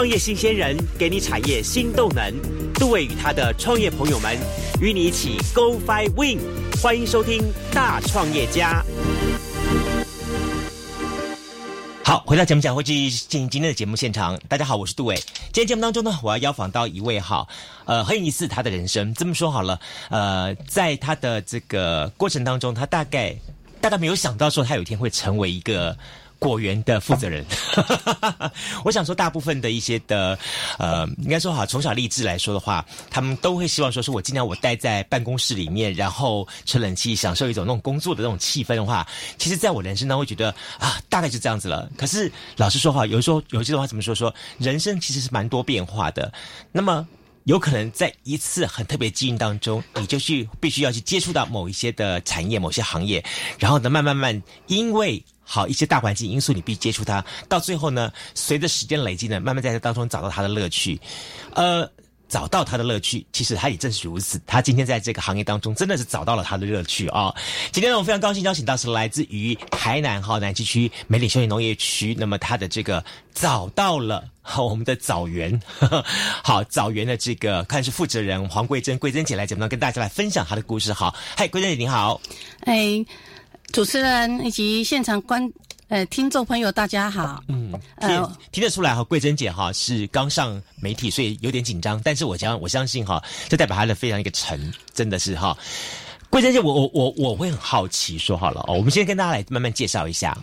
创业新鲜人给你产业新动能。杜伟与他的创业朋友们与你一起 Go Fly Win，欢迎收听大创业家。好，回到节目讲，会继续进行今天的节目现场。大家好，我是杜伟。今天节目当中呢，我要邀访到一位哈，呃，很有意思他的人生。这么说好了，呃，在他的这个过程当中，他大概大概没有想到说他有一天会成为一个。果园的负责人，我想说，大部分的一些的，呃，应该说哈，从小立志来说的话，他们都会希望说，是我尽量我待在办公室里面，然后吹冷气，享受一种那种工作的那种气氛的话，其实在我人生当中我觉得啊，大概就这样子了。可是老实说哈，有时候有些话怎么说？说人生其实是蛮多变化的。那么有可能在一次很特别机遇当中，你就去必须要去接触到某一些的产业、某些行业，然后呢，慢慢慢，因为。好一些大环境因素，你必接触它，到最后呢，随着时间累积呢，慢慢在这当中找到它的乐趣，呃，找到它的乐趣，其实他也正是如此。他今天在这个行业当中，真的是找到了他的乐趣啊！今天呢，我非常高兴邀请到是来自于台南哈南极区美里休闲农业区，那么他的这个找到了 我们的枣园，好枣园的这个看是负责人黄桂珍，桂珍姐来节目跟大家来分享她的故事。好，嗨，桂珍姐你好，哎。主持人以及现场观呃听众朋友，大家好。嗯，听听得出来哈，桂珍姐哈是刚上媒体，所以有点紧张。但是我相我相信哈，这代表她的非常一个沉，真的是哈。桂珍姐，我我我我会很好奇，说好了哦，我们先跟大家来慢慢介绍一下。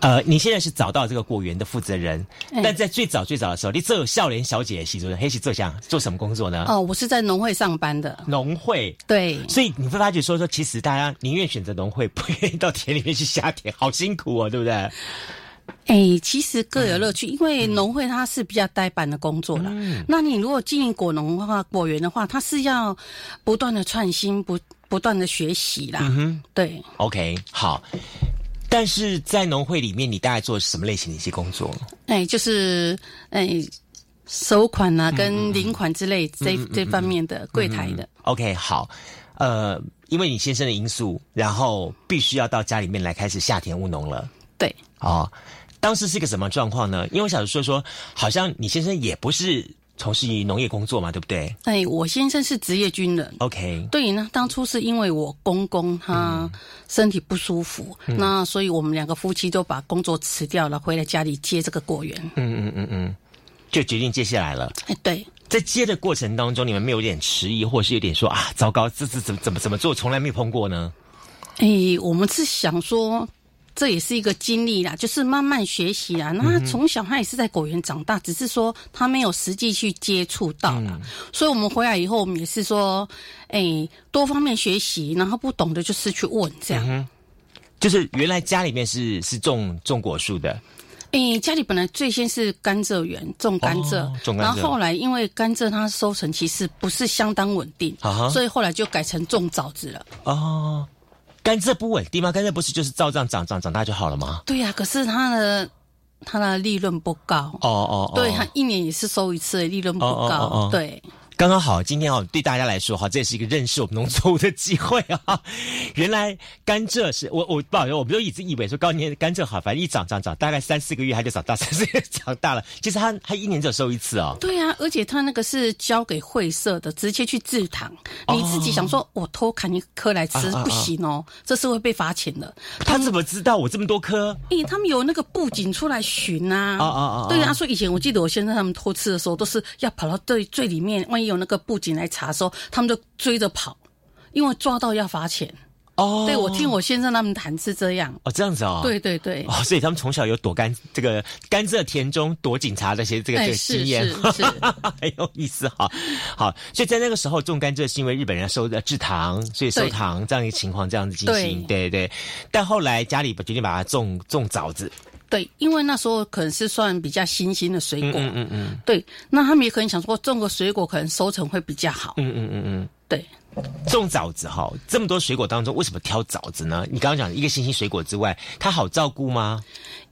呃，你现在是找到这个果园的负责人，但在最早最早的时候，你做笑脸小姐系主任，黑是做想做什么工作呢？哦，我是在农会上班的。农会对，所以你会发觉说说，其实大家宁愿选择农会，不愿意到田里面去下田，好辛苦哦，对不对？哎，其实各有乐趣，因为农会它是比较呆板的工作了。那你如果经营果农的话，果园的话，它是要不断的创新，不不断的学习啦。嗯哼，对。OK，好。但是在农会里面，你大概做什么类型的一些工作？哎，就是哎，收款啊，跟领款之类这这方面的柜台的。OK，好，呃，因为你先生的因素，然后必须要到家里面来开始下田务农了。对，哦，当时是一个什么状况呢？因为我想说说，好像你先生也不是。从事于农业工作嘛，对不对？哎，我先生是职业军人。OK。对呢，当初是因为我公公他身体不舒服，那所以我们两个夫妻都把工作辞掉了，回来家里接这个果园。嗯嗯嗯嗯，就决定接下来了。哎，对，在接的过程当中，你们没有点迟疑，或是有点说啊，糟糕，这这怎么怎么怎么做，从来没有碰过呢？哎，我们是想说。这也是一个经历啦，就是慢慢学习啦。那他从小他也是在果园长大，只是说他没有实际去接触到啦。所以我们回来以后，我们也是说，哎，多方面学习，然后不懂的就是去问这样。就是原来家里面是是种种果树的，哎，家里本来最先是甘蔗园种甘蔗，然后后来因为甘蔗它收成其实不是相当稳定，所以后来就改成种枣子了。哦。甘蔗不稳定吗？甘蔗不是就是照这样长长长大就好了吗？对呀，可是它的它的利润不高。哦哦，对，它一年也是收一次，利润不高。对。刚刚好，今天哦，对大家来说哈，这也是一个认识我们农作物的机会啊。原来甘蔗是我我不好意思，我们都一直以为说高年甘蔗好，反正一长长长，大概三四个月它就长大，三四个月长大了。其实它它一年只有收一次哦。对啊，而且它那个是交给会社的，直接去制糖。你自己想说，我偷砍一颗来吃不行哦，这是会被罚钱的。他怎么知道我这么多颗？诶，他们有那个布警出来巡啊。啊啊啊！对啊，说以以前我记得我先生他们偷吃的时候，都是要跑到最最里面，万一。有那个布警来查的时候，他们就追着跑，因为抓到要罚钱。哦，对我听我先生他们谈是这样。哦，这样子哦。对对对。哦，所以他们从小有躲甘这个甘蔗田中躲警察这些这个这个经验，是 很有意思哈。好，所以在那个时候种甘蔗是因为日本人收的制糖，所以收糖这样一个情况这样子进行。对对。但后来家里决定把它种种枣子。对，因为那时候可能是算比较新兴的水果，嗯嗯嗯，对，那他们也可能想说种个水果可能收成会比较好，嗯嗯嗯嗯，对，种枣子哈，这么多水果当中为什么挑枣子呢？你刚刚讲一个新兴水果之外，它好照顾吗？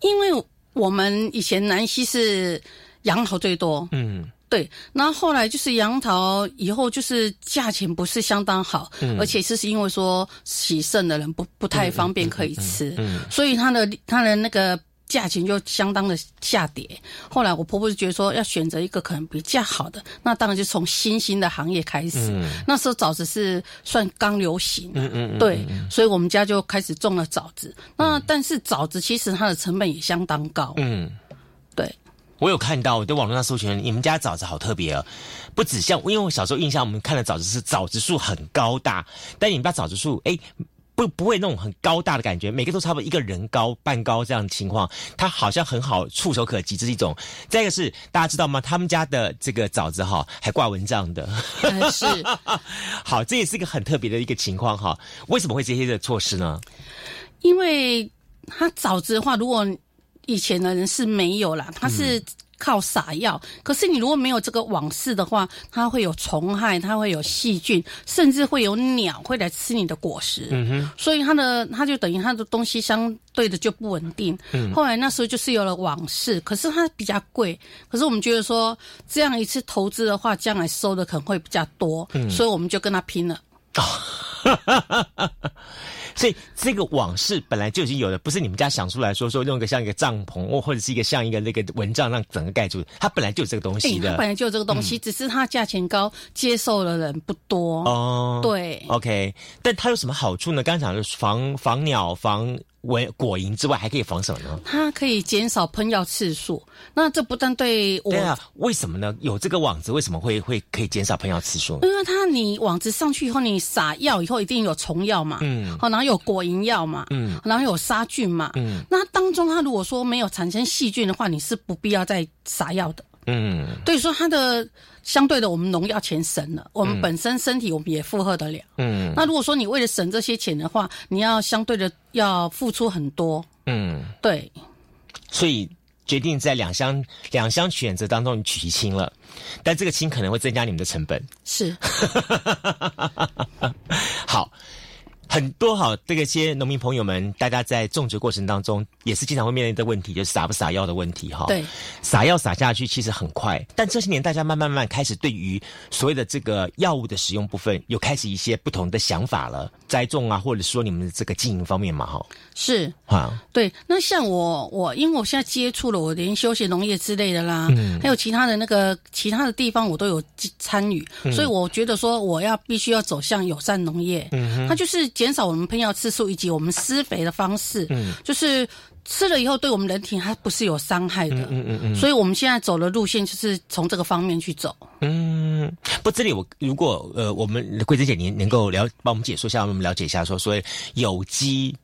因为我们以前南溪是杨桃最多，嗯，对，那后来就是杨桃以后就是价钱不是相当好，而且是是因为说喜肾的人不不太方便可以吃，嗯，所以它的它的那个。价钱就相当的下跌。后来我婆婆就觉得说，要选择一个可能比较好的，那当然就从新兴的行业开始。那时候枣子是算刚流行，嗯嗯，对，所以我们家就开始种了枣子。那但是枣子其实它的成本也相当高，嗯，对。我有看到，我在网络上搜寻，你们家枣子好特别哦，不止像，因为我小时候印象，我们看的枣子是枣子树很高大，但你们家枣子树，哎。不不会那种很高大的感觉，每个都差不多一个人高半高这样的情况，它好像很好触手可及，这是一种。再一个是大家知道吗？他们家的这个枣子哈还挂蚊帐的，是。好，这也是一个很特别的一个情况哈。为什么会这些的措施呢？因为它枣子的话，如果以前的人是没有啦，它是。靠撒药，可是你如果没有这个网事的话，它会有虫害，它会有细菌，甚至会有鸟会来吃你的果实。嗯哼，所以它的它就等于它的东西相对的就不稳定。嗯，后来那时候就是有了网事，可是它比较贵。可是我们觉得说这样一次投资的话，将来收的可能会比较多，所以我们就跟他拼了。所以这个网是本来就已经有的，不是你们家想出来说说用一个像一个帐篷或或者是一个像一个那个蚊帐让整个盖住，它本来就有这个东西的。它本来就有这个东西，只是它价钱高，接受的人不多。哦，对，OK，但它有什么好处呢？刚才讲的防防鸟防。蚊果蝇之外，还可以防什么呢？它可以减少喷药次数。那这不但对我，对啊，为什么呢？有这个网子，为什么会会可以减少喷药次数？因为它你网子上去以后，你撒药以后一定有虫药嘛，嗯，好，然后有果蝇药嘛，嗯，然后有杀菌嘛，嗯，那当中它如果说没有产生细菌的话，你是不必要再撒药的。嗯，所以说它的相对的，我们农药钱省了，我们本身身体我们也负荷得了。嗯，那如果说你为了省这些钱的话，你要相对的要付出很多。嗯，对。所以决定在两相两相选择当中，你取轻了，但这个轻可能会增加你们的成本。是。好。很多好，这个些农民朋友们，大家在种植过程当中也是经常会面临的问题，就是撒不撒药的问题哈。对，撒药撒下去其实很快，但这些年大家慢慢慢开始对于所谓的这个药物的使用部分，有开始一些不同的想法了。栽种啊，或者说你们的这个经营方面嘛，哈。是啊，对。那像我，我因为我现在接触了，我连休闲农业之类的啦，嗯，还有其他的那个其他的地方，我都有参与，所以我觉得说我要必须要走向友善农业，嗯，它就是减少我们喷药次数以及我们施肥的方式，嗯，就是吃了以后对我们人体它不是有伤害的，嗯嗯嗯，所以我们现在走的路线就是从这个方面去走，嗯，不，这里我如果呃，我们桂珍姐您能够了帮我们解说一下，我们了解一下说，所以有机。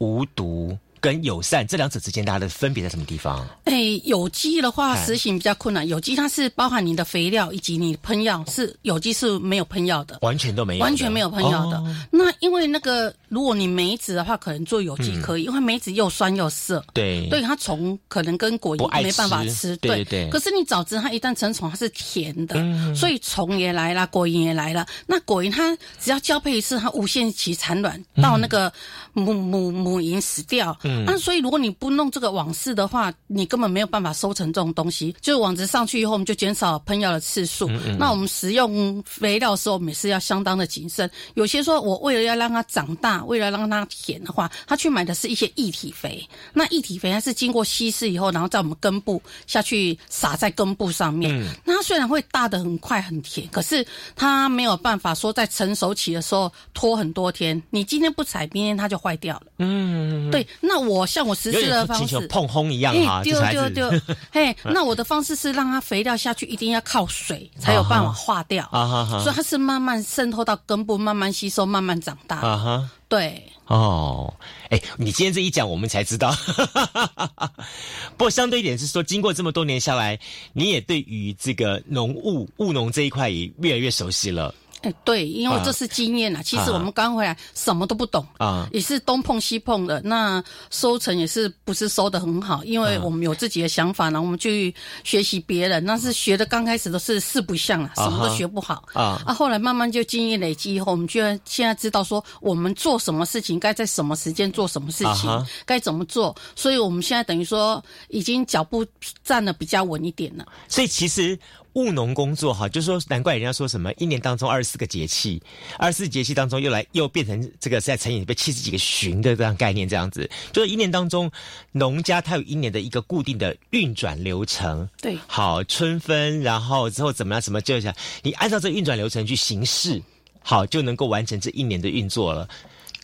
无毒。跟友善这两者之间，大家的分别在什么地方？哎，有机的话实行比较困难。有机它是包含你的肥料以及你喷药，是有机是没有喷药的，完全都没有，完全没有喷药的。那因为那个，如果你梅子的话，可能做有机可以，因为梅子又酸又涩，对，对它虫可能跟果蝇没办法吃，对对。可是你枣子它一旦成虫，它是甜的，所以虫也来了，果蝇也来了。那果蝇它只要交配一次，它无限期产卵到那个母母母蝇死掉。那所以，如果你不弄这个网式的话，你根本没有办法收成这种东西。就是网子上去以后，我们就减少喷药的次数。那我们使用肥料的时候，我们是要相当的谨慎。有些说我为了要让它长大，为了让它甜的话，他去买的是一些液体肥。那液体肥它是经过稀释以后，然后在我们根部下去撒在根部上面。那它虽然会大的很快很甜，可是它没有办法说在成熟期的时候拖很多天。你今天不采，明天它就坏掉了。嗯，对。那我。像我实施的方式，碰轰一样哈，丢丢 丢，嘿，那我的方式是让它肥料下去一定要靠水才有办法化掉，啊哈所以它是慢慢渗透到根部，慢慢吸收，慢慢长大。啊哈，对。哦，哎，你今天这一讲，我们才知道。不过相对一点是说，经过这么多年下来，你也对于这个农务务农这一块也越来越熟悉了。哎，对，因为这是经验啊。其实我们刚回来什么都不懂啊，也是东碰西碰的。那收成也是不是收的很好，因为我们有自己的想法呢，我们去学习别人。那是学的刚开始都是四不像啊，什么都学不好啊。啊，后来慢慢就经验累积以后，我们居然现在知道说我们做什么事情该在什么时间做什么事情，该怎么做。所以我们现在等于说已经脚步站的比较稳一点了。所以其实。务农工作哈，就说难怪人家说什么一年当中二十四个节气，二十四节气当中又来又变成这个在成语被七十几个旬的这样概念，这样子，就是一年当中农家它有一年的一个固定的运转流程。对，好春分，然后之后怎么样？什么就想你按照这运转流程去行事，好就能够完成这一年的运作了。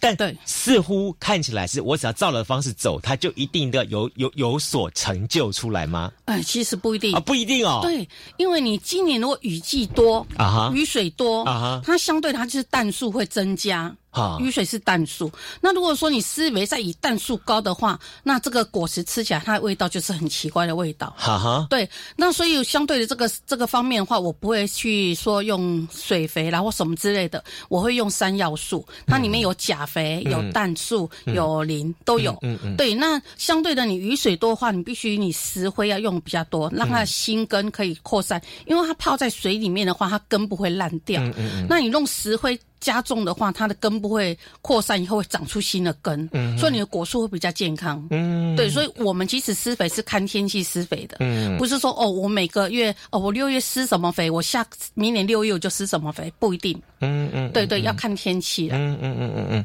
但对似乎看起来是我只要照了方式走，它就一定的有有有所成就出来吗？哎，其实不一定啊，不一定哦。对，因为你今年如果雨季多啊哈雨水多啊哈它相对它就是氮数会增加。啊雨水是氮素，那如果说你施肥在以氮素高的话，那这个果实吃起来它的味道就是很奇怪的味道。哈哈，对，那所以相对的这个这个方面的话，我不会去说用水肥啦或什么之类的，我会用三要素，它里面有钾肥、有氮素、有磷都有。嗯嗯对，那相对的你雨水多的话，你必须你石灰要用比较多，让它的新根可以扩散，因为它泡在水里面的话，它根不会烂掉。嗯嗯嗯那你用石灰。加重的话，它的根部会扩散，以后会长出新的根，所以你的果树会比较健康。嗯，对，所以我们其实施肥是看天气施肥的，嗯不是说哦，我每个月哦，我六月施什么肥，我下明年六月我就施什么肥，不一定。嗯嗯，对对，要看天气啦。嗯嗯嗯嗯嗯，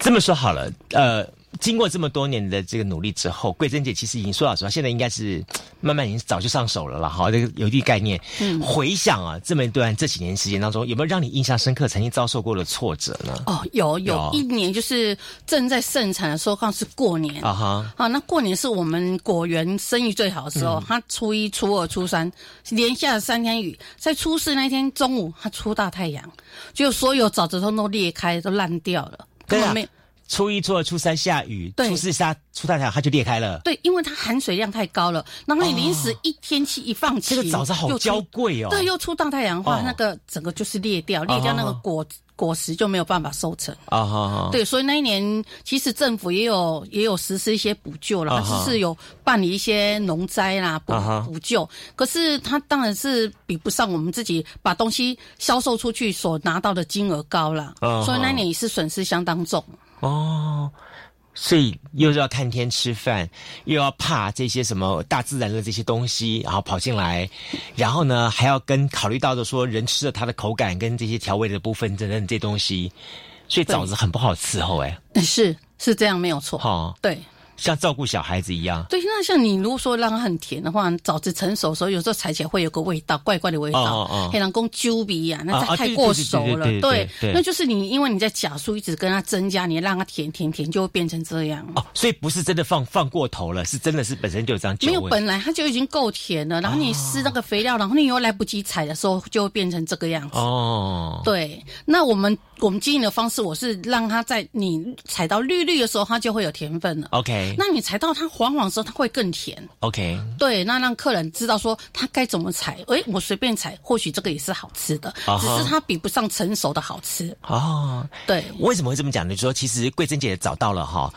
这么说好了，呃。经过这么多年的这个努力之后，桂珍姐其实已经说老实话，现在应该是慢慢已经早就上手了啦。哈，这个有一定概念。嗯，回想啊，这么一段这几年时间当中，有没有让你印象深刻、曾经遭受过的挫折呢？哦，有有有一年就是正在盛产的时候，刚好是过年啊哈，啊，那过年是我们果园生意最好的时候。它初一、初二、初三连下了三天雨，在初四那天中午，它出大太阳，就所有枣子通都裂开，都烂掉了，根本没。初一、初二、初三下雨，对初四下出大太阳，它就裂开了。对，因为它含水量太高了，然后你临时一天气一放晴，这个枣子好娇贵哦。对，又出大太阳的话，哦那个整个就是裂掉，裂掉那个果果实就没有办法收成。啊哈哈，对，所以那一年其实政府也有也有实施一些补救啦，啊哈就是有办理一些农灾啦补补救。可是它当然是比不上我们自己把东西销售出去所拿到的金额高啦，啊所以那一年也是损失相当重。哦，所以又要看天吃饭，又要怕这些什么大自然的这些东西，然后跑进来，然后呢还要跟考虑到的说人吃了它的口感跟这些调味的部分等等这些东西，所以枣子很不好伺候哎，是是这样没有错。哦、对。像照顾小孩子一样。对，那像你如果说让它很甜的话，枣子成熟的时候，有时候采起来会有个味道，怪怪的味道，黑狼公揪鼻呀，那啊啊太太过熟了，对对对对那就是你因为你在假树一直跟它增加，你让它甜甜甜，就会变成这样。哦，所以不是真的放放过头了，是真的是本身就有这样没有，本来它就已经够甜了，然后你施那个肥料，然后你又来不及采的时候，就会变成这个样子。哦，对，那我们我们经营的方式，我是让它在你采到绿绿的时候，它就会有甜分了。，OK 那你采到它黄黄的时候，它会更甜。OK，对，那让客人知道说他该怎么采。诶，我随便采，或许这个也是好吃的，只是它比不上成熟的好吃。哦，对，为什么会这么讲呢？就说其实桂珍姐找到了哈，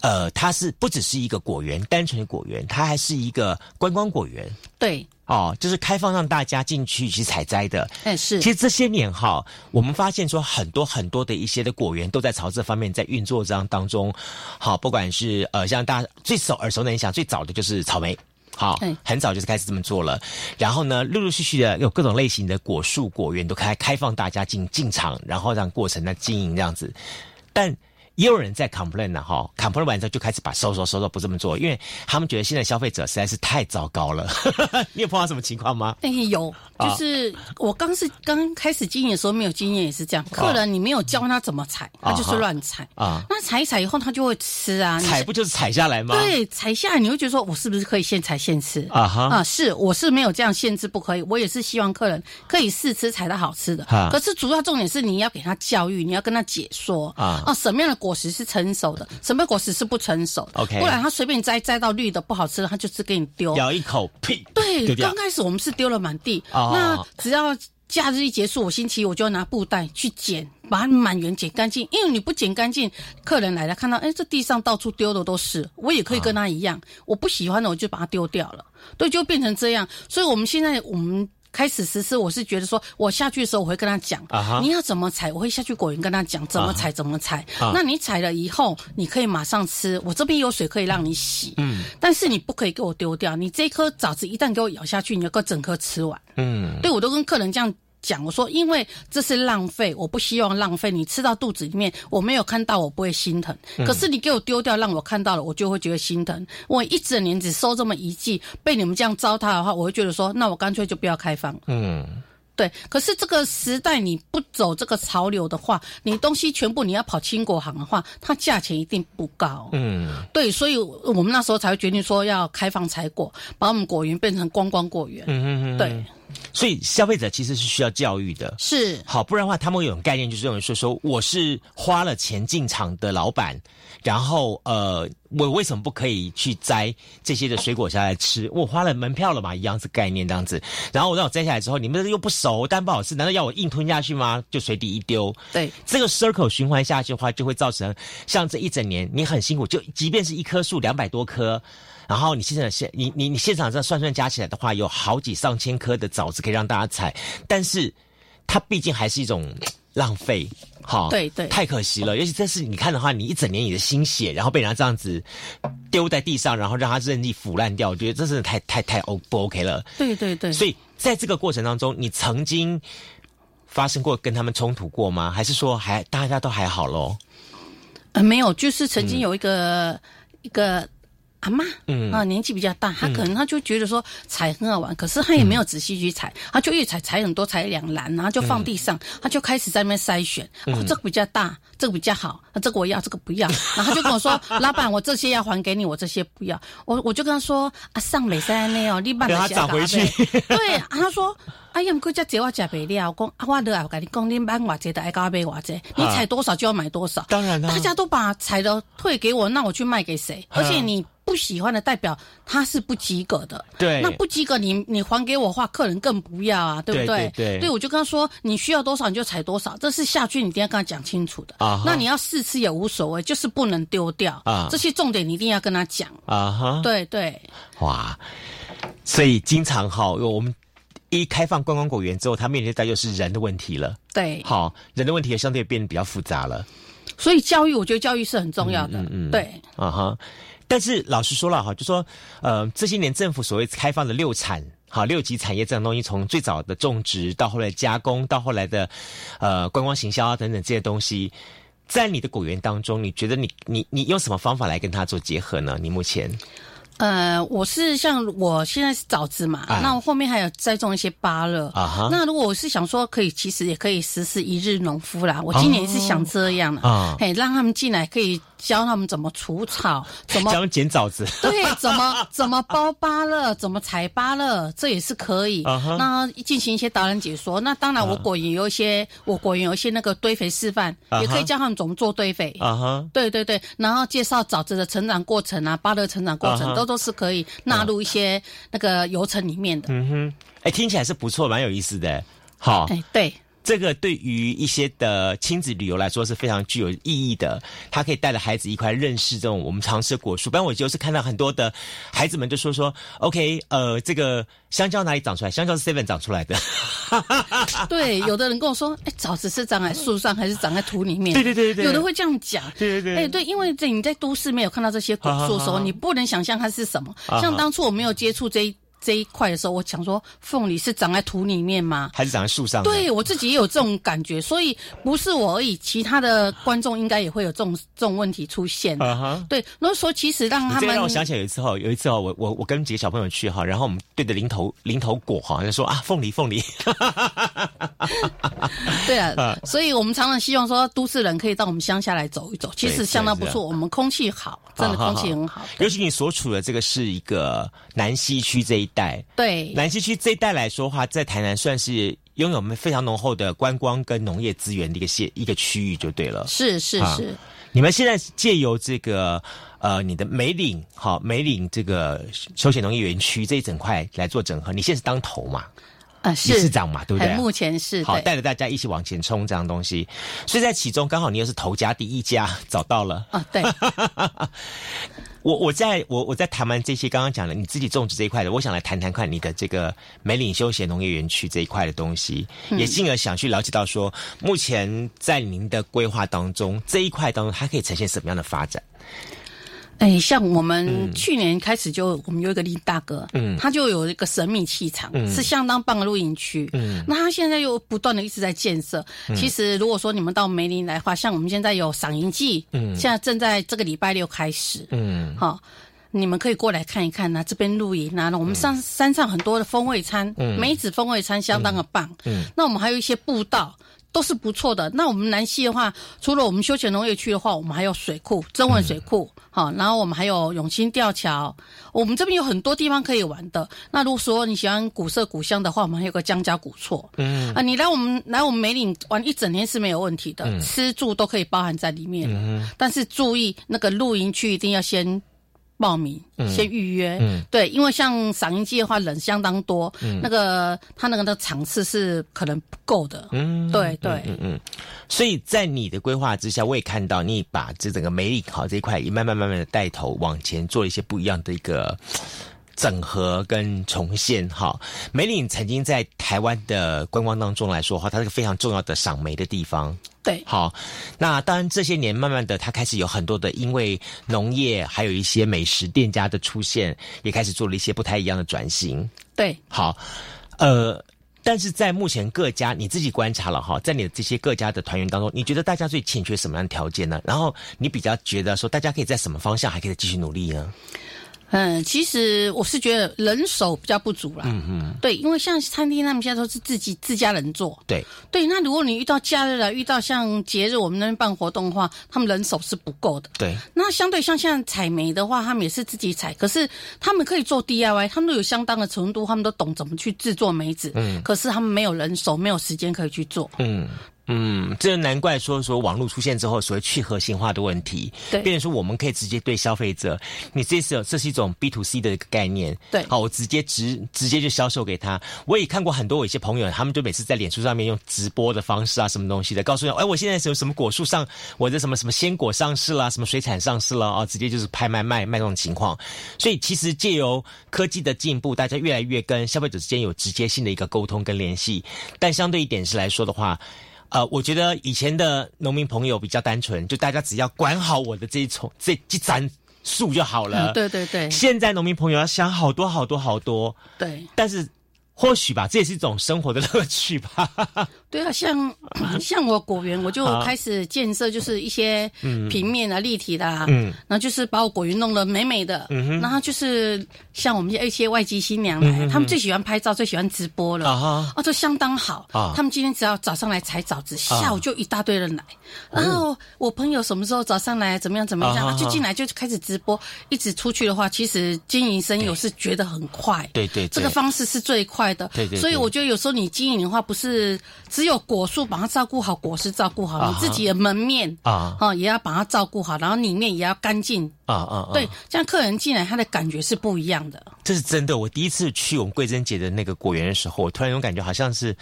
呃，它是不只是一个果园，单纯的果园，它还是一个观光果园对，哦，就是开放让大家进去去采摘的。哎是其，实这些年哈，我们发现说很多很多的一些的果园都在朝这方面在运作这样当中，好，不管是呃像大家最熟耳熟能详最早的就是草莓。好嗯，很早就是开始这么做了，然后呢，陆陆续续的有各种类型的果树、果园都开开放大家进进场，然后让过程的经营这样子，但。也有人在 complain 呢哈，complain 完之后就开始把收收收收不这么做，因为他们觉得现在消费者实在是太糟糕了。你有碰到什么情况吗？哎有，啊就是我刚是刚开始经营的时候没有经验也是这样，客人你没有教他怎么踩，他就是乱踩啊那踩一踩以后他就会吃啊，踩不就是踩下来吗？对，踩下来你会觉得说，我是不是可以现踩现吃？啊哈啊，是，我是没有这样限制不可以，我也是希望客人可以试吃踩到好吃的哈。可是主要重点是你要给他教育，你要跟他解说啊啊，什么样的果实是成熟的，什么果实是不成熟的。OK 不然他随便摘摘到绿的不好吃的，他就是给你丢。咬一口，屁，对刚开始我们是丢了满地，哦那只要假日一结束，我星期一我就要拿布袋去捡，把它满园捡干净。因为你不捡干净，客人来了看到，哎，这地上到处丢的都是，我也可以跟他一样，我不喜欢的我就把它丢掉了，对，就变成这样。所以我们现在我们。开始实施，我是觉得说我下去的时候我会跟他讲，你要怎么采，我会下去果园跟他讲怎么采怎么采。那你采了以后，你可以马上吃，我这边有水可以让你洗，嗯，但是你不可以给我丢掉。你这颗枣子一旦给我咬下去，你要够整颗吃完，嗯，对我都跟客人这样。讲我说，因为这是浪费，我不希望浪费。你吃到肚子里面，我没有看到，我不会心疼。可是你给我丢掉，让我看到了，我就会觉得心疼。我一整年只收这么一季，被你们这样糟蹋的话，我会觉得说，那我干脆就不要开放。嗯，对。可是这个时代你不走这个潮流的话，你东西全部你要跑轻果行的话，它价钱一定不高。嗯，对。所以我们那时候才会决定说要开放采果，把我们果园变成观光果园。嗯嗯嗯，对。所以消费者其实是需要教育的，是好，不然的话，他们有种概念，就是认为说说我是花了钱进场的老板，然后呃，我为什么不可以去摘这些的水果下来吃？我花了门票了嘛，一样是概念这样子。然后我让我摘下来之后，你们又不熟，但不好吃，难道要我硬吞下去吗？就随地一丢。对，这个 circle 循环下去的话，就会造成像这一整年你很辛苦，就即便是一棵树两百多棵。然后你现在现你你你现场这算算加起来的话，有好几上千颗的枣子可以让大家采，但是它毕竟还是一种浪费，好，对对，太可惜了。尤其这是你看的话，你一整年你的心血，然后被人家这样子丢在地上，然后让它任意腐烂掉，我觉得这是太太太 O 不 OK 了。对对对。所以在这个过程当中，你曾经发生过跟他们冲突过吗？还是说还大家都还好喽？呃，没有，就是曾经有一个一个。阿妈，嗯。啊，年纪比较大，他可能他就觉得说采很好玩，可是他也没有仔细去采，他就一采采很多，采两篮，然后就放地上，他就开始在那边筛选，哦，这个比较大，这个比较好，那这个我要，这个不要，然后他就跟我说，老板，我这些要还给你，我这些不要，我我就跟他说，啊，上美山那哦，你把他找回去，对，他说，哎呀，可这只我吃不了，我讲啊，我都要跟你讲，你买我这的爱搞买我这，你采多少就要买多少，当然了，大家都把采的退给我，那我去卖给谁？而且你。不喜欢的代表他是不及格的，对，那不及格你你还给我话，客人更不要啊，对不对？对，对我就跟他说，你需要多少你就采多少，这是下去你一定要跟他讲清楚的啊。那你要试吃也无所谓，就是不能丢掉啊。这些重点你一定要跟他讲啊。哈，对对，哇，所以经常哈，我们一开放观光果园之后，他面临的就是人的问题了。对，好，人的问题也相对变得比较复杂了。所以教育，我觉得教育是很重要的。嗯嗯，对，啊哈。但是老实说了哈，就说呃这些年政府所谓开放的六产好六级产业这种东西，从最早的种植到后来加工，到后来的呃观光行销啊等等这些东西，在你的果园当中，你觉得你你你用什么方法来跟它做结合呢？你目前？呃，我是像我现在是枣子嘛，那我后面还有栽种一些芭乐。啊那如果我是想说，可以其实也可以实施一日农夫啦。我今年是想这样的，啊，嘿，让他们进来可以教他们怎么除草，怎么教剪枣子，对，怎么 怎么包芭乐，怎么采芭乐，这也是可以。那进行一些导览解说。那当然，我果园有一些，我果园有一些那个堆肥示范，也可以教他们怎么做堆肥。啊哈，对对对，然后介绍枣子的成长过程啊，芭乐成长过程都。都是可以纳入一些那个流程里面的。嗯哼，哎，听起来是不错，蛮有意思的。好，哎，对。这个对于一些的亲子旅游来说是非常具有意义的，他可以带着孩子一块认识这种我们常吃的果树。不然我就是看到很多的孩子们就说说，OK，呃，这个香蕉哪里长出来？香蕉是 Seven 长出来的。对，有的人跟我说，哎，枣子是长在树上还是长在土里面？对对对对，有的会这样讲。对对对，哎，对，因为这你在都市没有看到这些果树的时候，你不能想象它是什么。像当初我没有接触这。这一块的时候，我想说，凤梨是长在土里面吗？还是长在树上？对我自己也有这种感觉，所以不是我而已，其他的观众应该也会有这种这种问题出现。啊哈，对，那说其实让他们，让我想起来有一次哈，有一次哈，我我我跟几个小朋友去哈，然后我们对着零头零头果哈，就说啊，凤梨凤梨。对 啊，所以我们常常希望说，都市人可以到我们乡下来走一走，其实相当不错，我们空气好，真的空气很好。尤其你所处的这个是一个南西区这一。带对南西区这一带来说话，在台南算是拥有我们非常浓厚的观光跟农业资源的一个县一个区域就对了。是是是，你们现在借由这个呃你的梅岭好梅岭这个休闲农业园区这一整块来做整合，你现在是当头嘛？啊，是市长嘛？对不对？目前是好带着大家一起往前冲这样东西，所以在其中刚好你又是头家第一家找到了啊，对。我我在我我在谈完这些刚刚讲的你自己种植这一块的，我想来谈谈看你的这个梅岭休闲农业园区这一块的东西，也进而想去了解到说，目前在您的规划当中这一块当中，它可以呈现什么样的发展？哎，像我们去年开始就，我们有一个林大哥，嗯，他就有一个神秘气场，是相当棒的露营区，嗯，那他现在又不断的一直在建设。其实如果说你们到梅林来的话，像我们现在有赏萤季，嗯，现在正在这个礼拜六开始，嗯，好，你们可以过来看一看呐，这边露营啊，我们上山上很多的风味餐，梅子风味餐相当的棒，嗯，那我们还有一些步道。都是不错的。那我们南溪的话，除了我们休闲农业区的话，我们还有水库，增文水库，好，然后我们还有永兴吊桥。我们这边有很多地方可以玩的。那如果说你喜欢古色古香的话，我们还有个江家古厝。嗯啊，你来我们来我们梅岭玩一整天是没有问题的，吃住都可以包含在里面。嗯，但是注意那个露营区一定要先。报名先预约，对，因为像赏樱季的话人相当多，那个他那个的场次是可能不够的，嗯，对对，嗯嗯，所以在你的规划之下，我也看到你把这整个美丽考这一块也慢慢慢慢的带头往前做一些不一样的一个。整合跟重现哈，梅岭曾经在台湾的观光当中来说哈，它是个非常重要的赏梅的地方。对，好，那当然这些年慢慢的，它开始有很多的因为农业还有一些美食店家的出现，也开始做了一些不太一样的转型。对，好，呃，但是在目前各家你自己观察了哈，在你的这些各家的团员当中，你觉得大家最欠缺什么样的条件呢？然后你比较觉得说，大家可以在什么方向还可以继续努力呢？嗯，其实我是觉得人手比较不足啦。嗯嗯，对，因为像餐厅他们现在都是自己自家人做。对对，那如果你遇到假日了，遇到像节日，我们那边办活动的话，他们人手是不够的。对，那相对像现在采煤的话，他们也是自己采，可是他们可以做 DIY，他们都有相当的程度，他们都懂怎么去制作梅子。嗯，可是他们没有人手，没有时间可以去做。嗯。嗯，这难怪说说网络出现之后，所谓去核心化的问题，对，变成说我们可以直接对消费者，你这是这是一种 B to C 的一个概念，对，好，我直接直直接就销售给他。我也看过很多我一些朋友，他们就每次在脸书上面用直播的方式啊，什么东西的，告诉你，哎，我现在有什么果树上，我的什么什么鲜果上市啦，什么水产上市了啊，直接就是拍卖卖卖这种情况。所以其实借由科技的进步，大家越来越跟消费者之间有直接性的一个沟通跟联系，但相对一点是来说的话。呃，我觉得以前的农民朋友比较单纯，就大家只要管好我的这一丛这一盏树就好了。对对对。现在农民朋友要想好多好多好多。对。但是。或许吧，这也是一种生活的乐趣吧。对啊，像 像我果园，我就开始建设，就是一些平面啊、立体的，嗯，然后就是把我果园弄得美美的。嗯然后就是像我们一些外籍新娘来，他们最喜欢拍照，最喜欢直播了啊，哦，这相当好啊。他们今天只要早上来采枣子，下午就一大堆人来。然后我朋友什么时候早上来，怎么样怎么样，就进来就开始直播，一直出去的话，其实经营生意我是觉得很快。对对，这个方式是最快。的，对对，所以我觉得有时候你经营的话，不是只有果树把它照顾好，果实照顾好，你自己的门面啊，哈，也要把它照顾好，然后里面也要干净啊啊，对，这样客人进来他的感觉是不一样的。这是真的，我第一次去我们桂珍姐的那个果园的时候，我突然有感觉，好像是。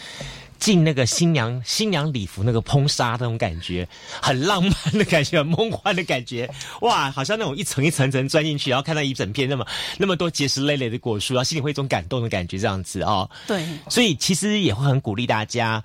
进那个新娘新娘礼服那个烹纱那种感觉，很浪漫的感觉，很梦幻的感觉，哇，好像那种一层一层层钻进去，然后看到一整片那么那么多结实累累的果树，然后心里会一种感动的感觉，这样子哦。对，所以其实也会很鼓励大家，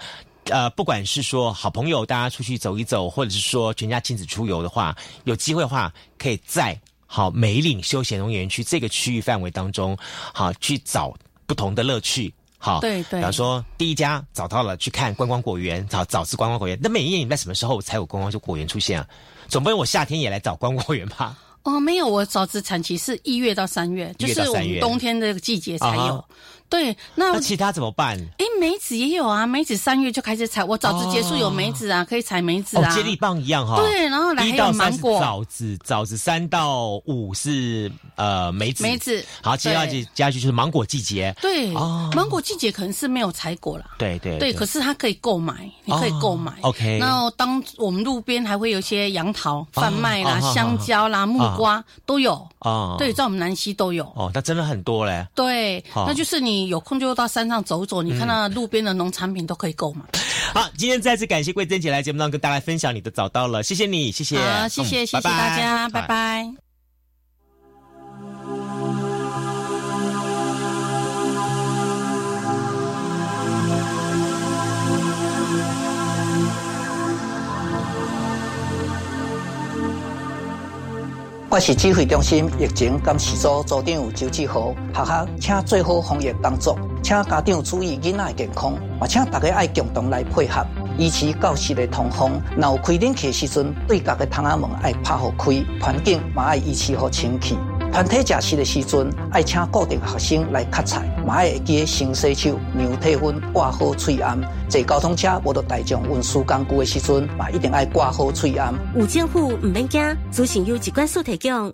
呃，不管是说好朋友大家出去走一走，或者是说全家亲子出游的话，有机会的话，可以在好梅岭休闲农园区这个区域范围当中，好去找不同的乐趣。好，对对，比方说第一家找到了去看观光果园，找早知观光果园。那每一年你在什么时候才有观光就果园出现啊？总不能我夏天也来找观光果园吧？哦，没有，我早知产期是一月到三月，就是我们冬天的季节才有。对，那其他怎么办？哎，梅子也有啊，梅子三月就开始采，我枣子结束有梅子啊，可以采梅子啊，接力棒一样哈。对，然后来还有芒果。枣子，枣子三到五是呃梅子，梅子。好，接下去接下去就是芒果季节。对，芒果季节可能是没有采果了。对对对，可是它可以购买，你可以购买。OK。然后当我们路边还会有一些杨桃贩卖啦，香蕉啦，木瓜都有啊。对，在我们南溪都有。哦，那真的很多嘞。对，那就是你有空就到。山上走走，你看到路边的农产品都可以购买。好，今天再次感谢桂珍姐来节目当中跟大家分享你的找到了，谢谢你，谢谢，好，谢谢，谢谢大家，拜拜。我是指挥中心疫情监视组组长周志豪，学校请做好防疫工作，请家长注意囡仔健康，也请大家爱共同来配合，维持教室的通风。若有开冷气时阵，对家的窗仔门爱拍好开，环境嘛爱维持好清气。团体食食的时阵，爱请固定学生来夹菜，嘛爱会记先洗手、量体温、挂好喙安。坐交通车无到大众运输工具的时阵，嘛一定爱挂好喙安。有政府唔免惊，资讯由机关所提供。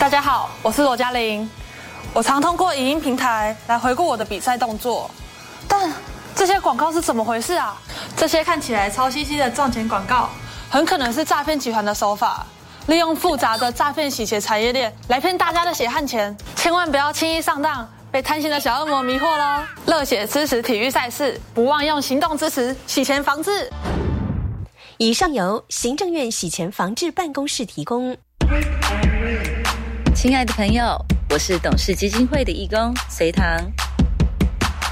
大家好，我是罗嘉玲。我常通过影音平台来回顾我的比赛动作，但这些广告是怎么回事啊？这些看起来超兮兮的赚钱广告，很可能是诈骗集团的手法，利用复杂的诈骗洗钱产业链来骗大家的血汗钱。千万不要轻易上当，被贪心的小恶魔迷惑喽！热血支持体育赛事，不忘用行动支持洗钱防治。以上由行政院洗钱防治办公室提供。亲爱的朋友，我是董事基金会的义工隋唐。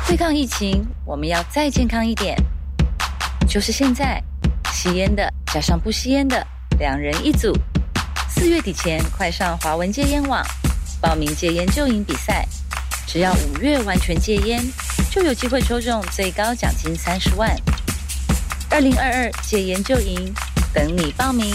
对抗疫情，我们要再健康一点，就是现在，吸烟的加上不吸烟的，两人一组。四月底前快上华文戒烟网报名戒烟救营比赛，只要五月完全戒烟，就有机会抽中最高奖金三十万。二零二二戒烟救营，等你报名。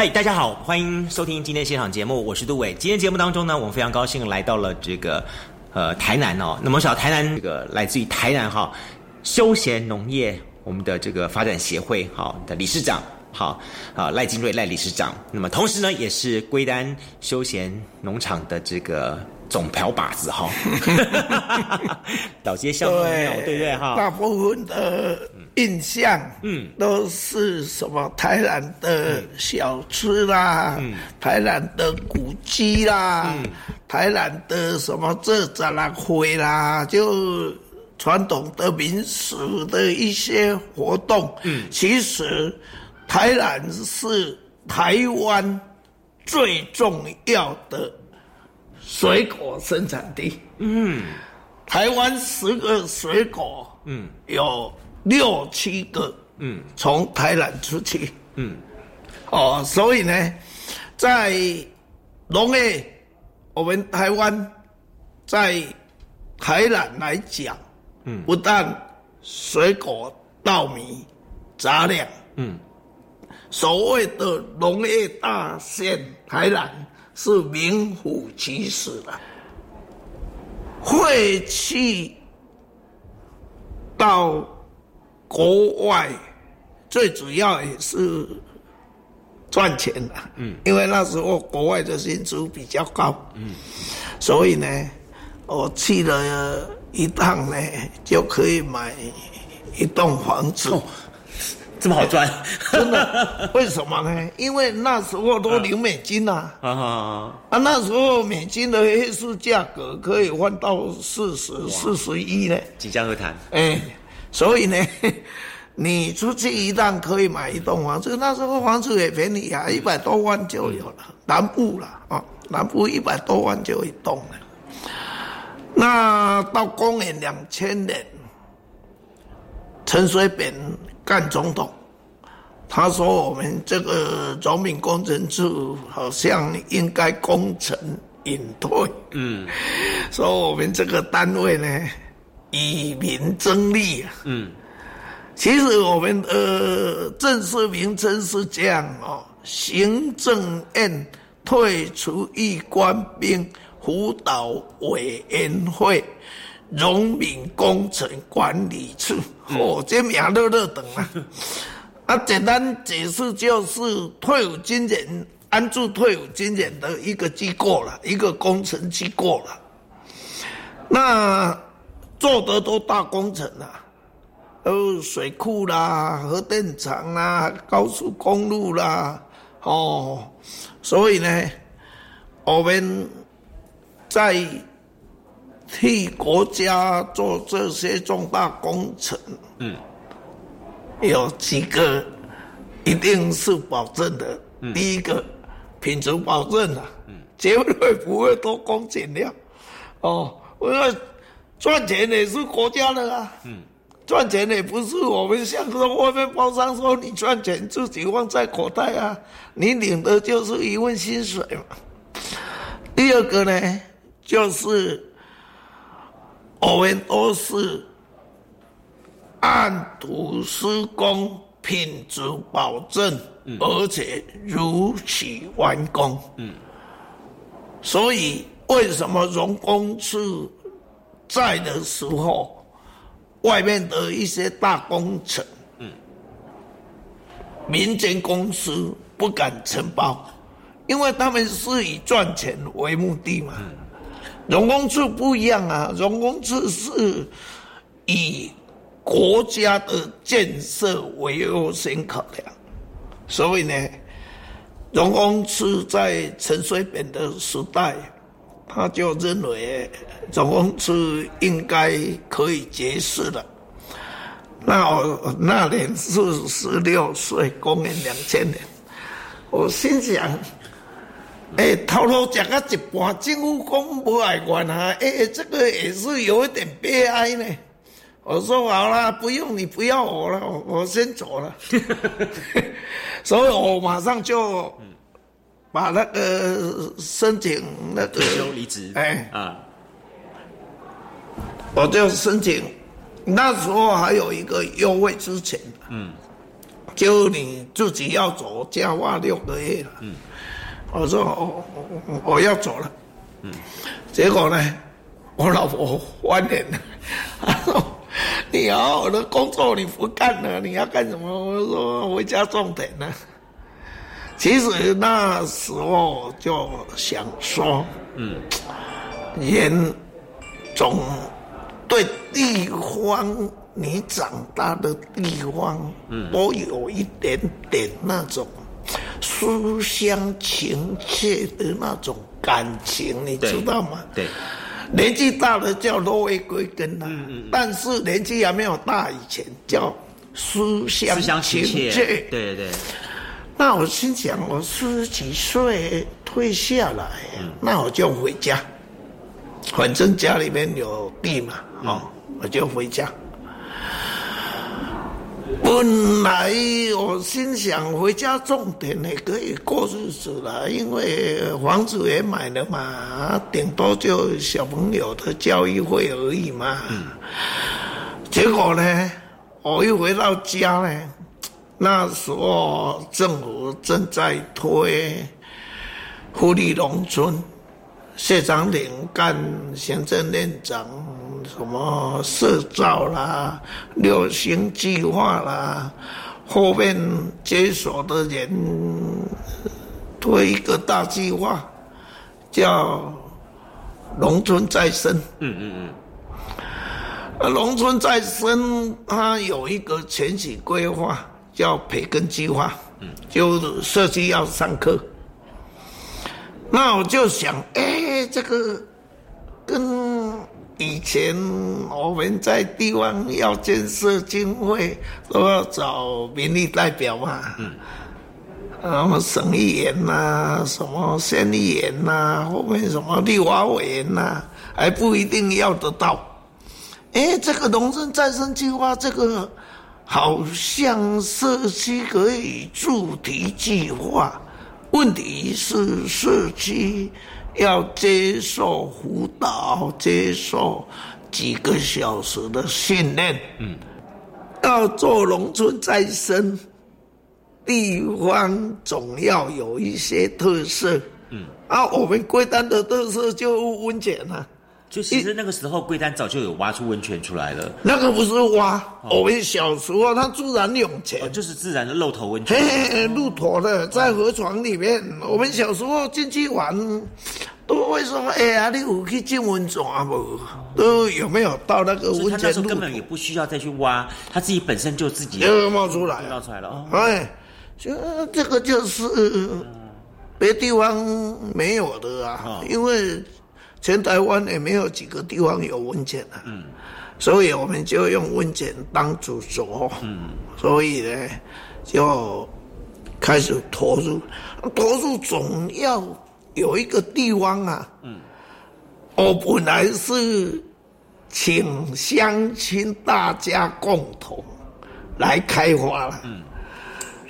嗨，大家好，欢迎收听今天现场节目，我是杜伟。今天节目当中呢，我们非常高兴来到了这个呃台南哦。那么小台南这个来自于台南哈休闲农业我们的这个发展协会哈的理事长好啊赖金瑞赖理事长。那么同时呢，也是归丹休闲农场的这个总瓢把子哈。导街巷对对对哈，大部分的。印象，嗯，都是什么台南的小吃啦，嗯，台南的古迹啦，嗯，台南的什么这展览会啦，就传统的民俗的一些活动，嗯，其实台南是台湾最重要的水果生产地，嗯，台湾十个水果，嗯，有。六七个，嗯，从台南出去，嗯，哦，所以呢，在农业，我们台湾在台南来讲，嗯，不但水果、稻米、杂粮，嗯，所谓的农业大县台南是名副其实的，会去到。国外最主要也是赚钱的，嗯，因为那时候国外的薪资比较高，嗯，所以呢，我去了一趟呢，就可以买一栋房子，这么好赚，真的？为什么呢？因为那时候都零美金呐，啊啊啊！那时候美金的黑市价格可以换到四十四十一呢，即将和谈，哎。所以呢，你出去一趟可以买一栋房子，那时候房子也便宜啊，一百多万就有了。南部了啊，南部一百多万就一栋了。那到公元两千年，陈水扁干总统，他说我们这个总品工程处好像应该功成隐退，嗯，说我们这个单位呢以民争利啊，嗯，其实我们呃正式名称是这样哦，行政院退出役官兵辅导委员会。农民工程管理处，哦，这名乐乐等啊！啊，简单解释就是退伍军人安置退伍军人的一个机构了，一个工程机构了。那做的都大工程啊，呃，水库啦、核电厂啦、高速公路啦，哦，所以呢，我们在。替国家做这些重大工程，嗯，有几个一定是保证的。第一个，品质保证啊，绝对不会偷工减料。哦，因为赚钱也是国家的啊，嗯，赚钱也不是我们像说外面包商说你赚钱自己放在口袋啊，你领的就是一份薪水嘛。第二个呢，就是。我们都是按图施工，品质保证，而且如期完工。嗯，所以为什么荣工处在的时候，外面的一些大工程，嗯，民间公司不敢承包，因为他们是以赚钱为目的嘛。荣工处不一样啊，荣工处是以国家的建设为优先考量，所以呢，荣工处在陈水扁的时代，他就认为荣工处应该可以结束了。那我那年是十六岁，公元两千年，我心想。哎，头路讲到一半，政府讲不爱管啊！哎，这个也是有一点悲哀呢。我说好了，不用你不要我了，我先走了。所以我马上就把那个申请那个休离职。哎啊，我就申请。那时候还有一个优惠之前，嗯，就你自己要走，加花六个月了。嗯。我说我我要走了，嗯，结果呢，我老婆翻脸了，她说：“你好好的工作你不干了，你要干什么？”我说：“回家种田呢。”其实那时候就想说，嗯，人总对地方，你长大的地方，嗯，都有一点点那种。思乡情切的那种感情，你知道吗？对，年纪大了叫落叶归根了，但是年纪还没有大以前叫书香情切。对对。那我心想，我四十几岁退下来，那我就回家，反正家里面有地嘛，哦，我就回家。本来我心想回家种田也可以过日子了，因为房子也买了嘛，顶多就小朋友的教育费而已嘛。结果呢，我一回到家呢，那时候政府正在推福利农村。谢长廷干行政院长，什么社造啦、六星计划啦，后面接手的人推一个大计划，叫农村再生。嗯嗯嗯。农村再生，它有一个前期规划，叫培根计划。嗯。就设计要上课。那我就想，哎，这个跟以前我们在地方要建设经费，都要找民意代表嘛，嗯，什么省议员呐，什么县议员呐，后面什么立法委员呐，还不一定要得到。哎，这个农村再生计划，这个好像社区可以主题计划，问题是社区要接受辅导，接受几个小时的训练。嗯，要做农村再生，地方总要有一些特色。嗯，啊，我们贵丹的特色就温泉啊。就其实那个时候，贵丹早就有挖出温泉出来了。那个不是挖，我们小时候它自然涌泉，就是自然的露头温泉。嘿嘿，露头的在河床里面，我们小时候进去玩，都会说：“哎呀，你有去进温泉不？都有没有到那个温泉？”那时候根本也不需要再去挖，它自己本身就自己冒出来，冒出来了。哎，就这个就是别地方没有的啊，因为。全台湾也没有几个地方有温泉啊，嗯，所以我们就用温泉当主轴，嗯，所以呢，就开始投入，投入总要有一个地方啊，嗯，我本来是请乡亲大家共同来开发了，嗯，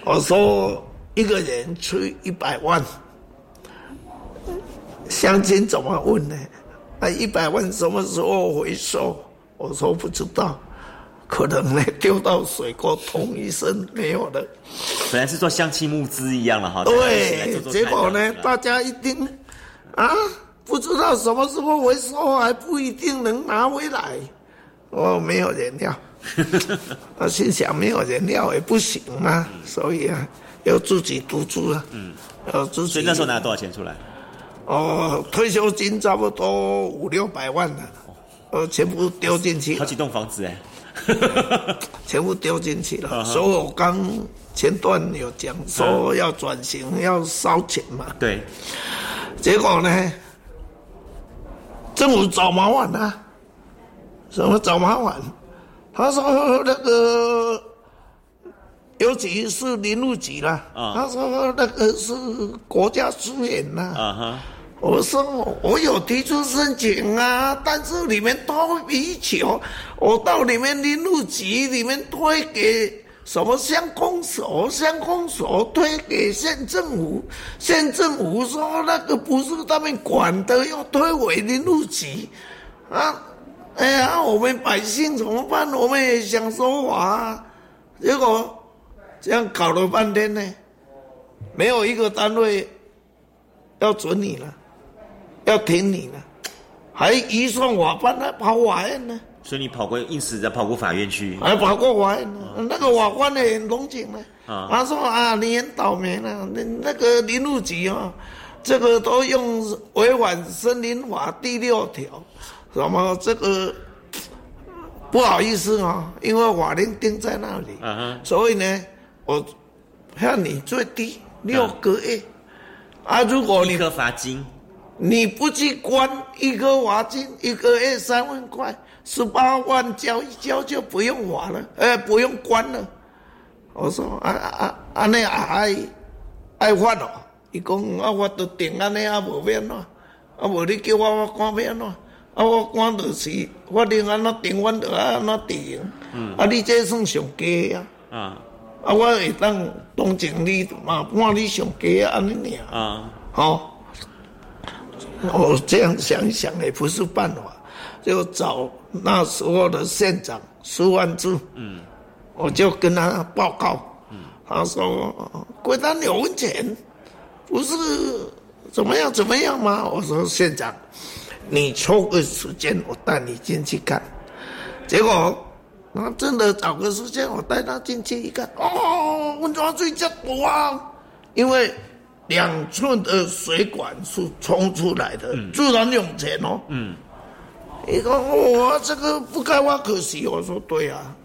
我说一个人出一百万。乡亲怎么问呢？那一百万什么时候回收？我说不知道，可能呢 丢到水沟捅一声没有了。本来是做乡亲募资一样了哈。对，结果呢，大家一听啊，不知道什么时候回收，还不一定能拿回来。哦，没有燃料，我 心想没有燃料也不行啊，所以啊，要自己独资啊。嗯，要自己。所以那时候拿多少钱出来？哦，退休金差不多五六百万了，呃，全部丢进去，好几栋房子哎，全部丢进去了。所以我刚前段有讲说要转型，要烧钱嘛。对，结果呢，政府找麻烦啊，什么找麻烦？他说那个，尤其是林路局啦，他说那个是国家资源呐。啊哈。我说我有提出申请啊，但是你们拖皮球，我到你们林路局里面推给什么乡公所，乡公所推给县政府，县政府说那个不是他们管的，要推回林路局，啊，哎呀，我们百姓怎么办？我们也想说话，结果这样搞了半天呢，没有一个单位要准你了。要听你呢，还移送我帮他跑法院呢。所以你跑过，硬死的跑过法院去。还跑过法院呢，那个法官呢很同情呢。啊，他说啊，你很倒霉呢，那那个林路局啊，这个都用违反森林法第六条，什么这个不好意思啊，因为法令定在那里。啊所以呢，我判你最低六个月。啊，如果你一颗罚金。你不去关一个罚金，一个月三万块，十八万交一交就不用罚了，哎，不用关了。我说啊啊，安尼爱爱罚哦。伊讲啊，我都定安尼啊，无变咯。啊，无你叫我我关变咯。啊，我关就是法令安怎定，阮就安怎定。嗯。啊，你这算上加啊。啊。啊，我会当同情你嘛，判你上加安尼尔。啊。好。我这样想一想也不是办法，就找那时候的县长苏万柱，嗯，我就跟他报告，嗯，他说归他有温泉，不是怎么样怎么样吗？我说县长，你抽个时间我带你进去看，结果那真的找个时间我带他进去一看，哦，温泉水真多啊，因为。两寸的水管是冲出来的，自然涌泉哦。嗯，你说我这个不该挖，可惜。我说对啊，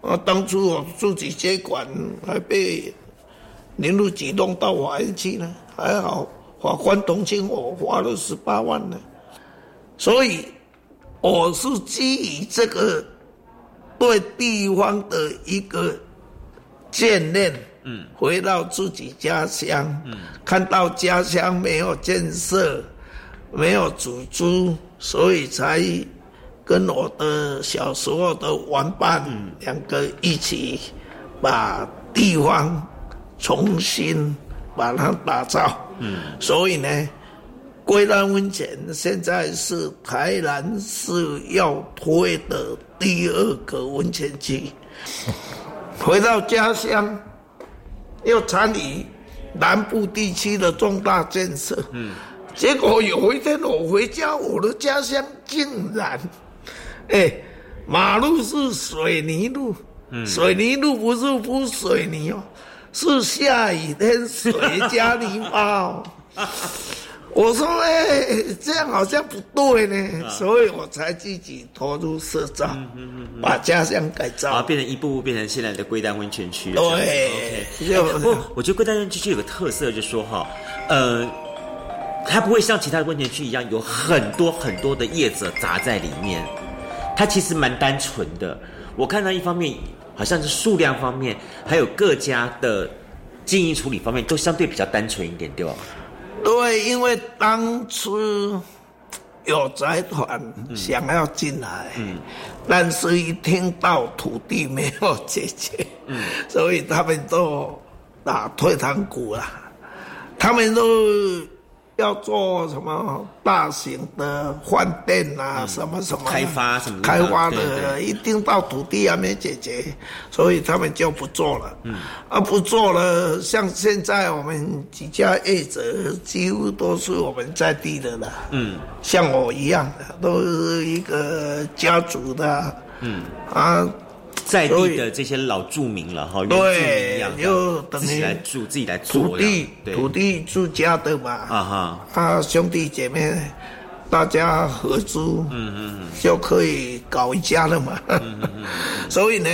啊，当初我自己接管，还被林路举动到法院去呢，还好法官同情我，花了十八万呢。所以我是基于这个对地方的一个眷恋。嗯，回到自己家乡，嗯，看到家乡没有建设，没有组织，所以才跟我的小时候的玩伴两个一起把地方重新把它打造。嗯，所以呢，龟山温泉现在是台南市要推的第二个温泉区。回到家乡，又参与南部地区的重大建设。嗯，结果有一天我回家，我的家乡竟然，哎，马路是水泥路，水泥路不是铺水泥哦，是下雨天水加泥巴哦。我说哎，这样好像不对呢，所以我才自己投入社造，把家乡改造，啊，变成一步步变成现在的龟丹温泉区。对，不，我觉得龟丹温泉区有个特色，就是说哈，呃，它不会像其他的温泉区一样有很多很多的叶子杂在里面，它其实蛮单纯的。我看到一方面好像是数量方面，还有各家的经营处理方面都相对比较单纯一点，对吧？对，因为当初有财团想要进来，但是一听到土地没有解决，所以他们都打退堂鼓了，他们都。要做什么大型的饭店啊，什么什么开发什么开发的，一定到土地还没解决，所以他们就不做了。嗯，啊不做了，像现在我们几家业者几乎都是我们在地的了。嗯，像我一样的，都是一个家族的。嗯，啊。在地的这些老住民了哈，对，就自己来住，自己来做土地，土地住家的嘛，啊哈，他兄弟姐妹大家合租，嗯嗯嗯，就可以搞一家了嘛，嗯嗯所以呢，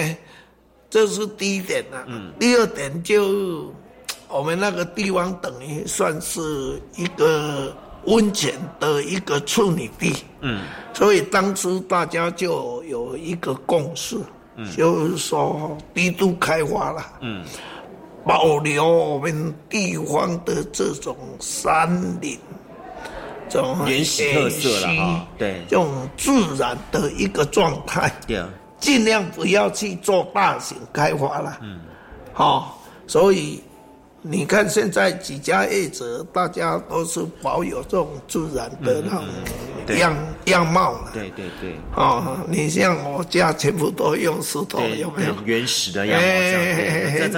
这是第一点了，嗯，第二点就我们那个地方等于算是一个温泉的一个处女地，嗯，所以当初大家就有一个共识。就是说，低度开发了，嗯，保留我们地方的这种山林，这种原始特色了哈，对，这种自然的一个状态，对，尽量不要去做大型开发了，嗯，好，所以。你看现在几家业者，大家都是保有这种自然的那种样样貌了。对对对。哦，你像我家全部都用石头，有没有？原始的样貌，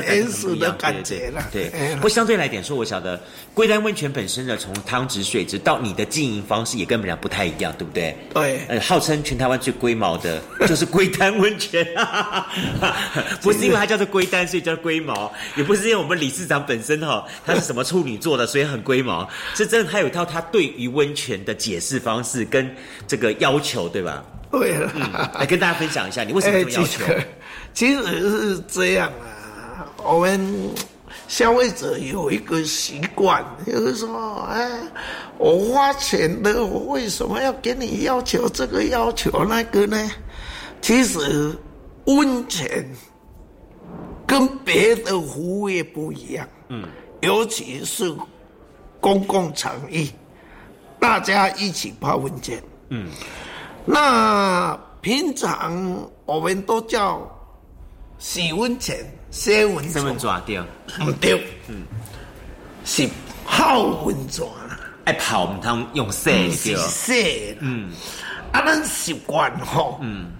原始的感觉了。对。不相对来点说，我晓得龟丹温泉本身的从汤质水质到你的经营方式也跟别人不太一样，对不对？对。呃，号称全台湾最龟毛的，就是龟丹温泉。不是因为它叫做龟丹，所以叫龟毛，也不是因为我们理事长本。本身哈，他是什么处女座的，所以很龟毛。是真的，他有一套他对于温泉的解释方式跟这个要求，对吧？对，来跟大家分享一下，你为什么这么要求？其实是这样啊，我们消费者有一个习惯，就是说，哎，我花钱的，我为什么要给你要求这个要求那个呢？其实温泉。跟别的服务业不一样，嗯，尤其是公共场域，大家一起泡温泉，嗯，那平常我们都叫洗温泉、洗温泉，对，唔对，嗯，是泡温泉，爱泡唔通用洗，洗，嗯，啊，咱习惯吼，嗯。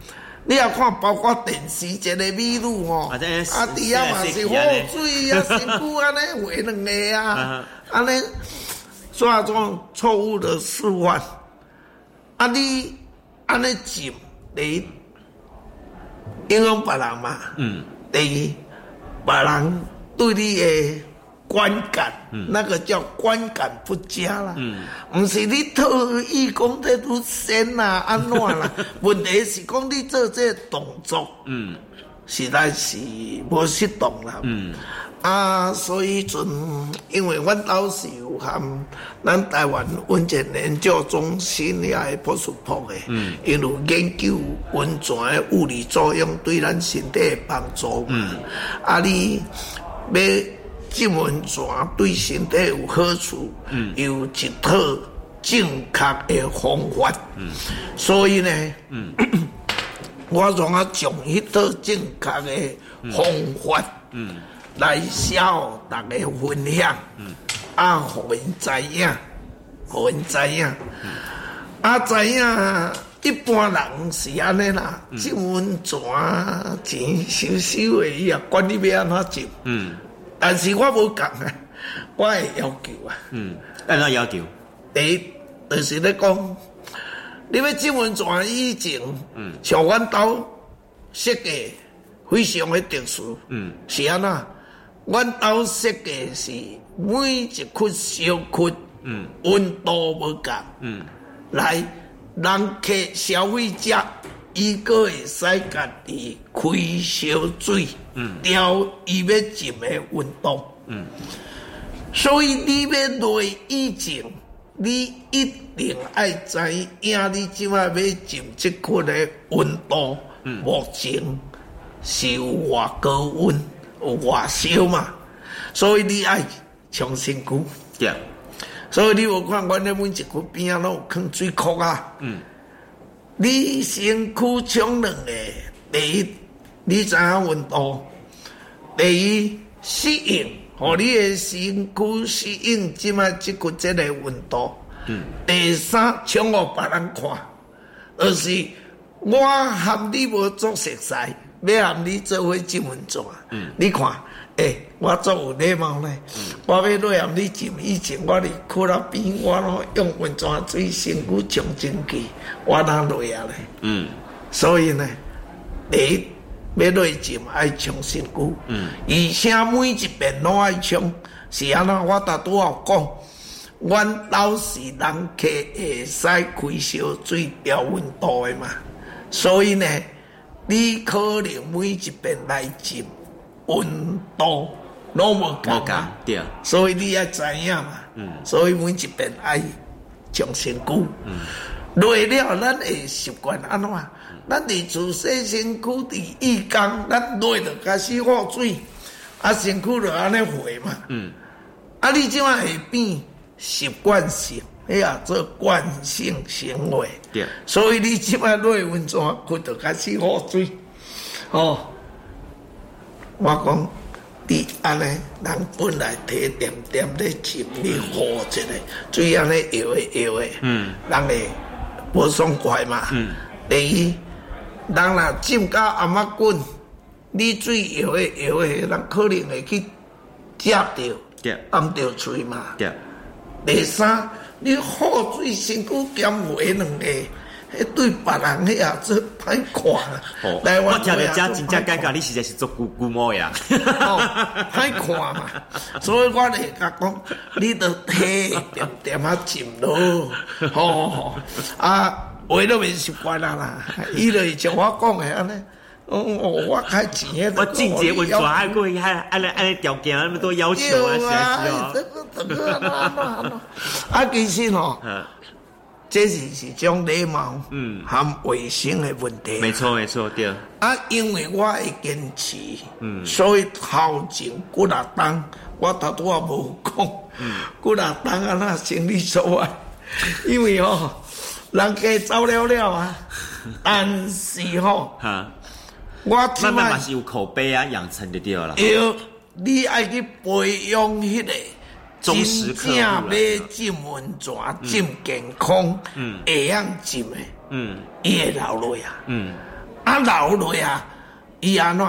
你也看，包括电视一个美女哦，啊，底下嘛是好水啊，身躯安尼回两个啊，安尼抓种错误的示范。啊，你安尼进，第一影响别人嘛，嗯，第一别人对你的。观感，那个叫观感不佳啦。嗯，唔是你特意讲这都先啦，安怎啦？问题是讲你做这动作，嗯，实在是无适当啦。嗯，啊，所以阵，因为阮老是有含咱台湾温泉研究中心也系博士博的，嗯，因为研究温泉的物理作用对咱身体的帮助。嗯，啊，你要。浸温泉对身体有好处，有一套正确的方法。嗯，所以呢，嗯，我让啊从迄套正确的方法，嗯，来向大家分享，嗯，啊，互因知影，互因知影，啊，知影。一般人是安尼啦，浸温泉钱少少的，伊也管你要安怎浸。嗯，但是我无讲啊，我会要求啊。嗯，安怎要求？第一，就是咧讲，你要新闻纸以前，嗯，像阮兜设计非常的特殊。嗯，是安怎？阮兜设计是每一窟小窟，嗯，温度无共，嗯，来。人客消费者，伊个会使家己开烧水，调伊要浸的温度。嗯，所以你要落以前，你一定爱知影你即摆要浸即款的温度。嗯，目前是有偌高温，有偌烧嘛，所以你爱重新估。对。所以你有看，阮咧每一区边啊，拢有放水库啊。嗯。你身躯冲两个，第一，你知影温度；第二，适应，互你的身躯适应即卖即个即个温度。嗯。第三，冲互别人看，而是我含你无做熟悉，要含你做伙进温泉。嗯。你看。诶，我做有礼貌呢。我要落下你浸以前，我伫去那边，我拢用温泉水身躯冲进去，我哪落啊咧？嗯，所以呢，你要落浸爱冲身躯。嗯，而且每一遍拢爱冲，是安怎？我大拄好讲，阮老是人客会使开烧水调温度的嘛，所以呢，你可能每一遍来浸。温度拢无共，对，所以你要知影嘛。嗯，所以每一遍爱将身躯。嗯，累了，咱会习惯安怎？咱伫自洗身躯伫浴缸，咱累着开始喝水，啊，身躯就安尼回嘛。嗯，啊，你即摆会变习惯性，哎呀，做惯性行为。对，所以你即摆累温泉，佢就开始喝水，哦。我讲，你安尼人本来提点点咧浸，你喝一个，水安尼摇诶摇诶，嗯，人会无爽快嘛。嗯。第二，人若浸到阿妈滚，你水摇诶摇诶，人可能会去夹着，对，按着嘴嘛。对。第三，你喝水身躯减肥两个。迄对别人迄也做歹看啦。来，我听着遮真正尴尬，你实在是做姑姑母呀。歹看嘛，所以我咧甲讲，你都提点点啊浸咯。吼，啊，话都未习惯啦啦。伊就像我讲的安尼，哦，我开钱，我进阶文抓还过还按按按条件那么多要求啊，是啊，这个啊，其实吼。这是一种礼貌，嗯，含卫生的问题。没错，没错，对。啊，因为我会坚持，嗯，所以头前几若当，我头拄啊无讲，嗯，几若当啊，那生理所啊，因为哦，人家走了了啊，但是吼，哈，我慢慢嘛是有口碑啊，养成的对了。有，你爱去培养迄个。真正要浸温泉、浸健康，会样浸的，伊会流落啊。啊流落啊，伊安怎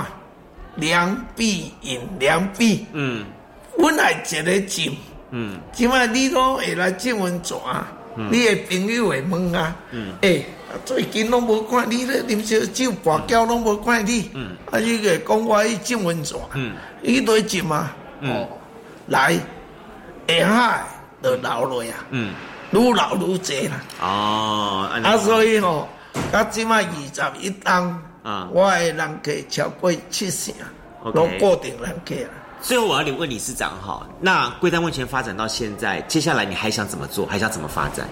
两臂引两臂，阮来一个浸。嗯即摆你都会来浸温泉，你的朋友会问啊？嗯诶，最近拢无看你咧啉烧酒、跋筊拢无看你。嗯啊，伊个讲我去浸温泉，嗯伊都浸啊。哦，来。下海就留落啊，嗯，愈留愈济啦。哦，啊，所以吼，到即卖二十一档，啊，我的人客超过七成，拢固定人客啊。最后我要问理事长哈，那贵丹温泉发展到现在，接下来你还想怎么做？还想怎么发展？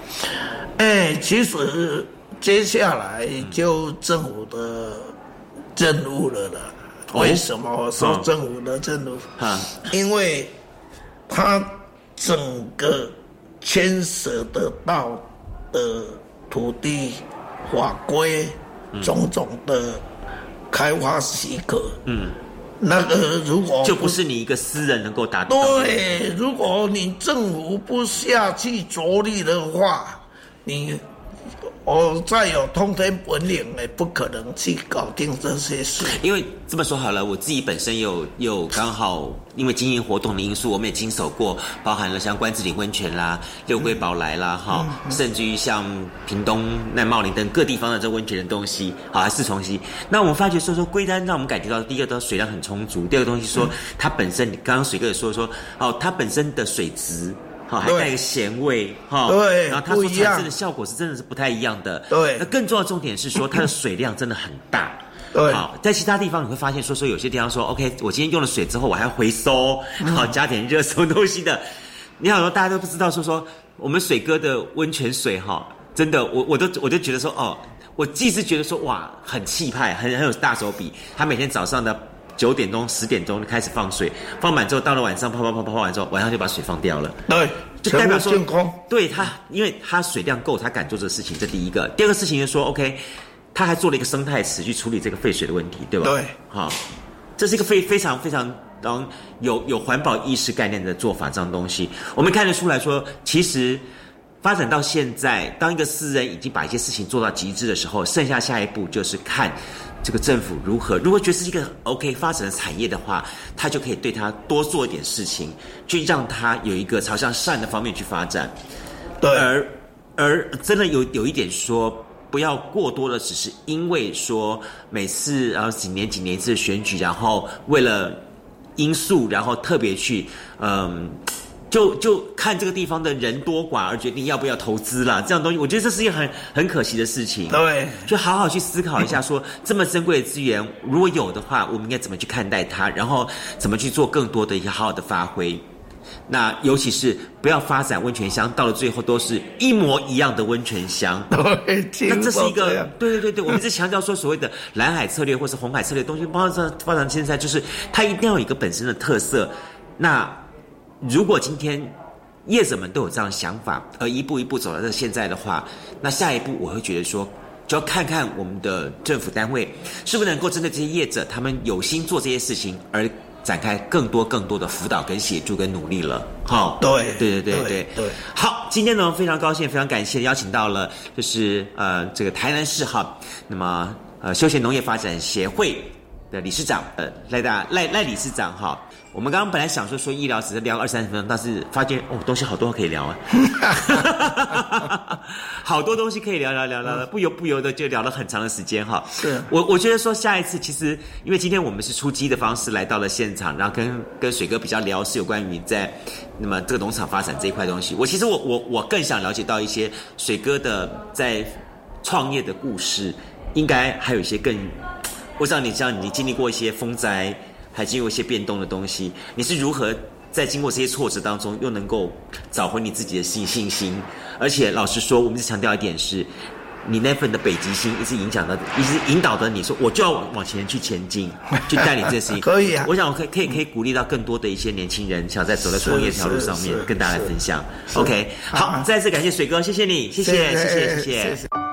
哎，其实接下来就政府的任务了啦。为什么说政府的任务？啊，因为他。整个牵涉得到的土地法规种种的开发许可。嗯。那个如果就不是你一个私人能够达到。对，如果你政府不下去着力的话，你。我再有通天本领，也不可能去搞定这些事。因为这么说好了，我自己本身有有刚好因为经营活动的因素，我们也经手过，包含了像关子岭温泉啦、六龟宝来啦，哈，甚至于像屏东奈茂林等各地方的这温泉的东西，好，还是重溪。那我们发觉说说龟丹，让我们感觉到第一个，它水量很充足；第二个东西说它本身，刚刚水哥也说说，哦，它本身的水质。好，还带个咸味，哈，对，然后它所产生的效果是真的是不太一样的，对。那更重要的重点是说，它的水量真的很大，对。好，在其他地方你会发现，说说有些地方说，OK，我今天用了水之后，我还要回收，好，加点热什么东西的。你好，多大家都不知道，说说我们水哥的温泉水，哈，真的，我我都我就觉得说，哦，我既是觉得说，哇，很气派，很很有大手笔，他每天早上的。九点钟、十点钟开始放水，放满之后，到了晚上泡泡泡泡泡完之后，晚上就把水放掉了。对，就代表说，对他，因为他水量够，他敢做这个事情。这第一个，第二个事情就是说，OK，他还做了一个生态池去处理这个废水的问题，对吧？对，好，这是一个非非常非常当有有环保意识概念的做法，这样东西，我们看得出来说，其实发展到现在，当一个私人已经把一些事情做到极致的时候，剩下下一步就是看。这个政府如何？如果觉得是一个 OK 发展的产业的话，他就可以对他多做一点事情，去让他有一个朝向善的方面去发展。对，而而真的有有一点说，不要过多的只是因为说每次然后几年几年一次选举，然后为了因素，然后特别去嗯。就就看这个地方的人多寡而决定要不要投资了。这样东西我觉得这是一个很很可惜的事情。对，就好好去思考一下，说这么珍贵的资源，如果有的话，我们应该怎么去看待它，然后怎么去做更多的一些好好的发挥。那尤其是不要发展温泉乡，到了最后都是一模一样的温泉乡。对，那这是一个对对对对，我们一直强调说所谓的蓝海策略或是红海策略东西，包括这发展现在就是它一定要有一个本身的特色。那如果今天业者们都有这样的想法，而一步一步走到这现在的话，那下一步我会觉得说，就要看看我们的政府单位是不是能够针对这些业者，他们有心做这些事情，而展开更多更多的辅导、跟协助、跟努力了。好，对，对对对对对。好，今天呢非常高兴，非常感谢邀请到了，就是呃这个台南市哈，那么呃休闲农业发展协会的理事长呃赖大赖赖理事长哈。我们刚刚本来想说说医疗只是聊二三十分钟，但是发现哦东西好多可以聊啊，好多东西可以聊聊聊聊，不由不由的就聊了很长的时间哈。是我我觉得说下一次其实因为今天我们是出击的方式来到了现场，然后跟跟水哥比较聊是有关于在那么这个农场发展这一块东西。我其实我我我更想了解到一些水哥的在创业的故事，应该还有一些更，我知道你知道你经历过一些风灾。还经过一些变动的东西，你是如何在经过这些挫折当中，又能够找回你自己的信信心？而且老实说，我们是强调一点是，你那份的北极星一直影响到，一直引导着你说，我就要往前去前进，去带领这些事情。可以啊，我想我可以可以可以鼓励到更多的一些年轻人，想在走在创业这条路上面，跟大家来分享。OK，好，再次感谢水哥，谢谢你，谢谢谢谢谢谢。